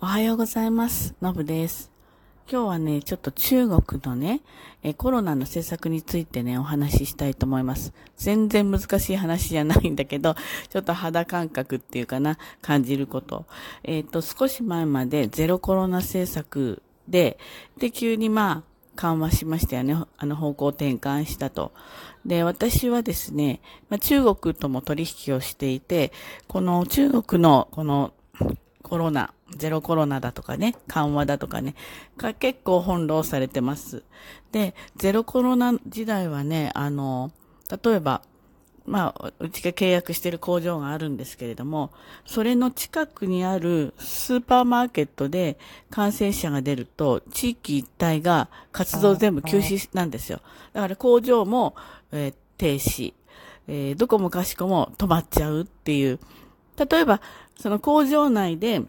おはようございます。のぶです。今日はね、ちょっと中国のね、えコロナの政策についてね、お話ししたいと思います。全然難しい話じゃないんだけど、ちょっと肌感覚っていうかな、感じること。えっ、と、少し前までゼロコロナ政策で、で、急にまあ、緩和しましたよね。あの方向転換したと。で、私はですね、まあ、中国とも取引をしていて、この中国のこのコロナ、ゼロコロナだとかね、緩和だとかね、が結構翻弄されてます。で、ゼロコロナ時代はね、あの、例えば、まあ、うちが契約している工場があるんですけれども、それの近くにあるスーパーマーケットで感染者が出ると、地域一帯が活動全部休止なんですよ。だから工場も、えー停止、えーどこもかしこも止まっちゃうっていう。例えば、その工場内で、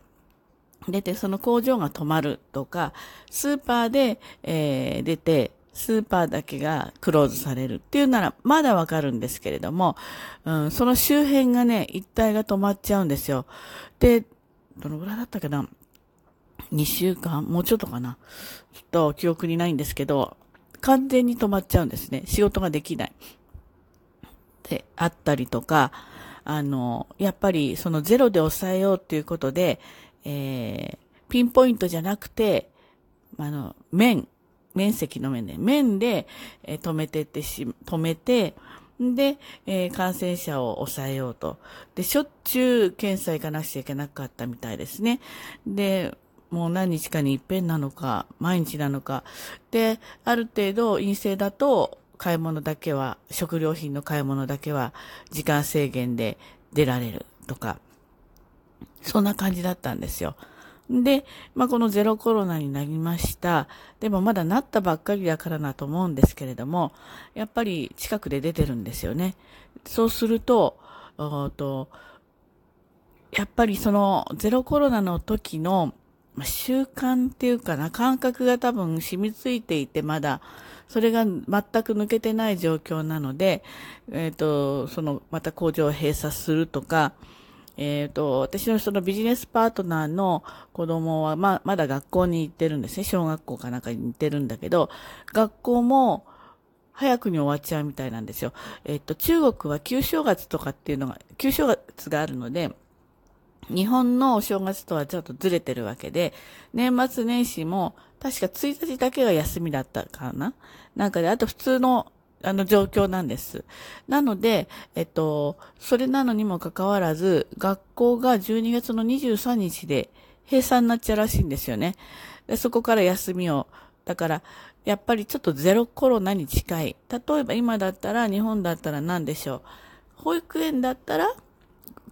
出て、その工場が止まるとか、スーパーで、えー出て、スーパーだけがクローズされるっていうなら、まだわかるんですけれども、うん、その周辺がね、一帯が止まっちゃうんですよ。で、どのぐらいだったかな ?2 週間？もうちょっとかな？ちょっと記憶にないんですけど、完全に止まっちゃうんですね。仕事ができない。で、あったりとか、あの、やっぱりそのゼロで抑えようっていうことで、えー、ピンポイントじゃなくて、あの、面、面積の面で、面で、えー止めてってし、止めて、で、えー感染者を抑えようと。で、しょっちゅう検査行かなくちゃいけなかったみたいですね。で、もう何日かに一遍なのか、毎日なのか。で、ある程度陰性だと、買い物だけは、食料品の買い物だけは、時間制限で出られるとか、そんな感じだったんですよ。で、まあ、このゼロコロナになりました。でもまだなったばっかりだからなと思うんですけれども、やっぱり近くで出てるんですよね。そうすると、おーとやっぱりそのゼロコロナの時のまあ習慣っていうかな、感覚が多分染みついていてまだ、それが全く抜けてない状況なので、えっ、と、その、また工場を閉鎖するとか、えっ、と、私のそのビジネスパートナーの子供は、まあ、まだ学校に行ってるんですね。小学校かなんかに行ってるんだけど、学校も早くに終わっちゃうみたいなんですよ。えっ、と、中国は旧正月とかっていうのが、旧正月があるので、日本のお正月とはちょっとずれてるわけで、年末年始も確か1日だけが休みだったかななんかで、あと普通のあの状況なんです。なので、えっと、それなのにもかかわらず、学校が12月の23日で閉鎖になっちゃうらしいんですよね。でそこから休みを。だから、やっぱりちょっとゼロコロナに近い。例えば今だったら、日本だったら何でしょう。保育園だったら、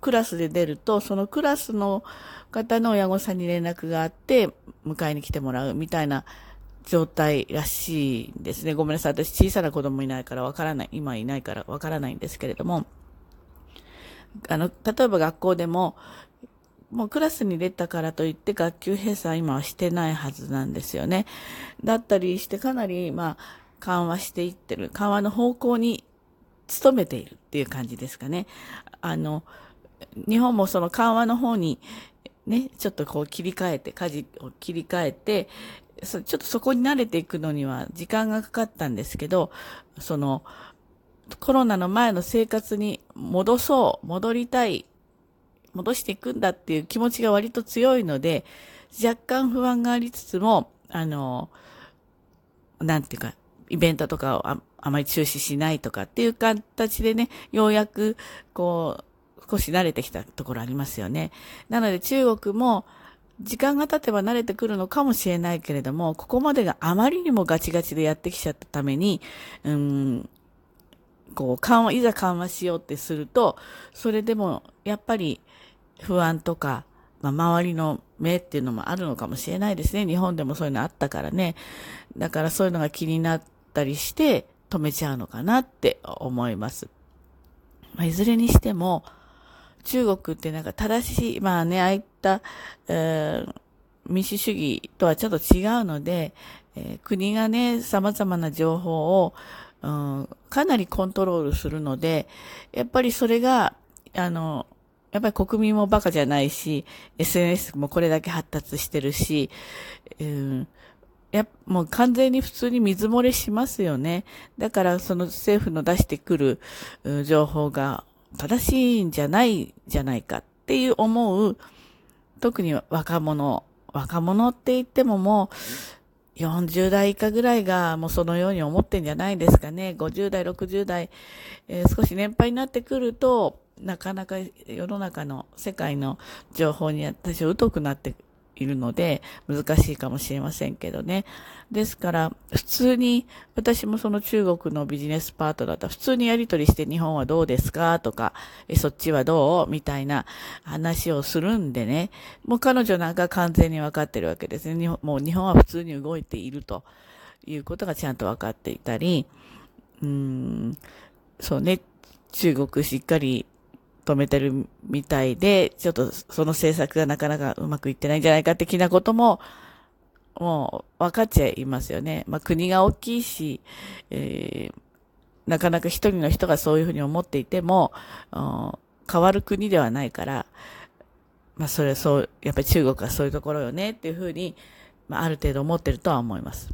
クラスで出ると、そのクラスの方の親御さんに連絡があって、迎えに来てもらうみたいな状態らしいんですね。ごめんなさい。私小さな子供いないからわからない。今いないからわからないんですけれども。あの、例えば学校でも、もうクラスに出たからといって学級閉鎖は今はしてないはずなんですよね。だったりしてかなり、まあ、緩和していってる。緩和の方向に努めているっていう感じですかね。あの、日本もその緩和の方にね、ちょっとこう切り替えて、舵を切り替えて、ちょっとそこに慣れていくのには時間がかかったんですけど、その、コロナの前の生活に戻そう、戻りたい、戻していくんだっていう気持ちが割と強いので、若干不安がありつつも、あの、なんていうか、イベントとかをああまり中止しないとかっていう形でね、ようやく、こう、少し慣れてきたところありますよね。なので中国も、時間が経てば慣れてくるのかもしれないけれども、ここまでがあまりにもガチガチでやってきちゃったために、うん、こう、緩和、いざ緩和しようってすると、それでも、やっぱり不安とか、まあ、周りの目っていうのもあるのかもしれないですね。日本でもそういうのあったからね。だからそういうのが気になったりして、止めちゃうのかなって思います。まあ、いずれにしても、中国ってなんか正しい、まあね、ああいった、えー民主主義とはちょっと違うので、えー国がね、様々な情報を、うん、かなりコントロールするので、やっぱりそれが、あの、やっぱり国民もバカじゃないし、SNS もこれだけ発達してるし、うん、やもう完全に普通に水漏れしますよね。だからその政府の出してくる情報が正しいんじゃないじゃないかっていう思う、特に若者、若者って言ってももう40代以下ぐらいがもうそのように思ってんじゃないですかね。50代、60代、えー、少し年配になってくると、なかなか世の中の世界の情報に私は疎くなっているので、難しいかもしれませんけどね。ですから、普通に、私もその中国のビジネスパートだったら、普通にやりとりして日本はどうですかとか、そっちはどうみたいな話をするんでね。もう彼女なんか完全に分かってるわけですね。日本もう日本は普通に動いているということがちゃんと分かっていたり、うん、そうね、中国しっかり止めてるみたいで、ちょっとその政策がなかなかうまくいってないんじゃないか的なことも、もう分かっちゃいますよね。まあ国が大きいし、えー、なかなか一人の人がそういうふうに思っていても、変わる国ではないから、まあそれはそう、やっぱり中国はそういうところよねっていうふうに、まあある程度思ってるとは思います。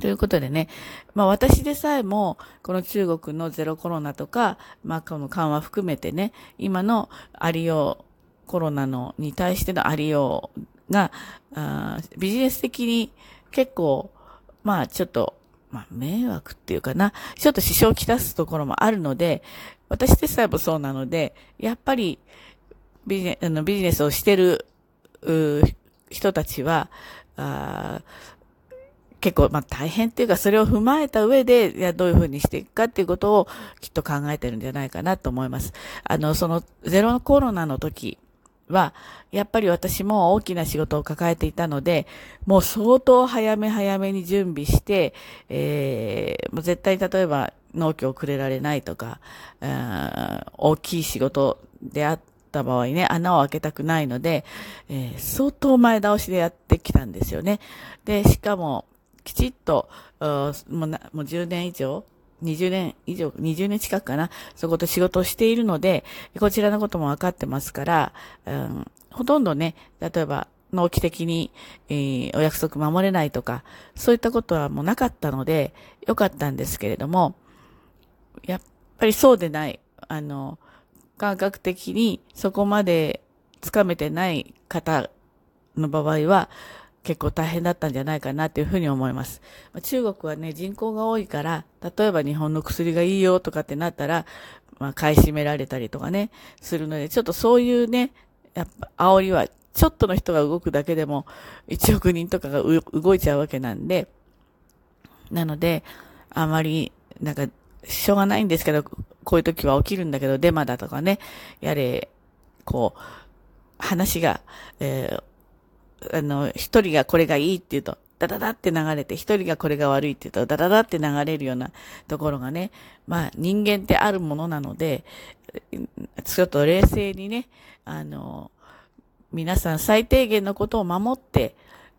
ということでね、まあ私でさえも、この中国のゼロコロナとか、まあこの緩和含めてね、今のありよう、コロナのに対してのありようが、あビジネス的に結構、まあちょっと、まあ迷惑っていうかな、ちょっと支障をきたすところもあるので、私でさえもそうなので、やっぱりビジネあのビジネスをしてる人たちは、あ結構、まあ大変っていうか、それを踏まえた上で、いや、どういうふうにしていくかっていうことをきっと考えてるんじゃないかなと思います。あの、そのゼロコロナの時は、やっぱり私も大きな仕事を抱えていたので、もう相当早め早めに準備して、えー、もう絶対例えば農協をくれられないとか、大きい仕事であった場合ね、穴を開けたくないので、えー、相当前倒しでやってきたんですよね。で、しかも、きちっと、もうなもう10年以上、20年以上、20年近くかな、そこと仕事をしているので、こちらのことも分かってますから、うん、ほとんどね、例えば、納期的に、えー、お約束守れないとか、そういったことはもうなかったので、よかったんですけれども、やっぱりそうでない、あの、感覚的にそこまでつかめてない方の場合は、結構大変だったんじゃないかなっていうふうに思います。中国はね、人口が多いから、例えば日本の薬がいいよとかってなったら、まあ、買い占められたりとかね、するので、ちょっとそういうね、やっぱ、煽りは、ちょっとの人が動くだけでも、1億人とかが動いちゃうわけなんで、なので、あまり、なんか、しょうがないんですけど、こういう時は起きるんだけど、デマだとかね、やれ、こう、話が、えー、あの、一人がこれがいいって言うと、ダダダって流れて、一人がこれが悪いって言うと、ダダダって流れるようなところがね、まあ人間ってあるものなので、ちょっと冷静にね、あの、皆さん最低限のことを守って、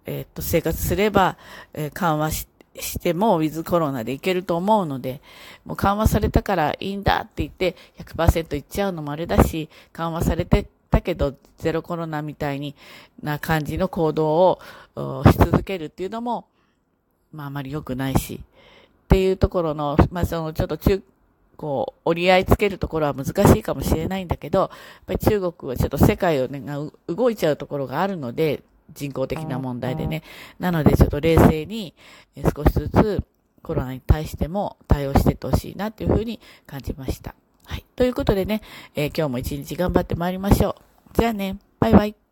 え、っと、生活すれば、えー、緩和ししても、ウィズコロナでいけると思うので、もう緩和されたからいいんだって言って100%いっちゃうのもあれだし、緩和されてだけど、ゼロコロナみたいにな感じの行動をし続けるっていうのも、まああまり良くないし、っていうところの、まあそのちょっと中、こう、折り合いつけるところは難しいかもしれないんだけど、やっぱり中国はちょっと世界をね、が動いちゃうところがあるので、人工的な問題でね。なのでちょっと冷静に少しずつコロナに対しても対応していってほしいなというふうに感じました。はい。ということでね、えー、今日も一日頑張ってまいりましょう。じゃあね、バイバイ。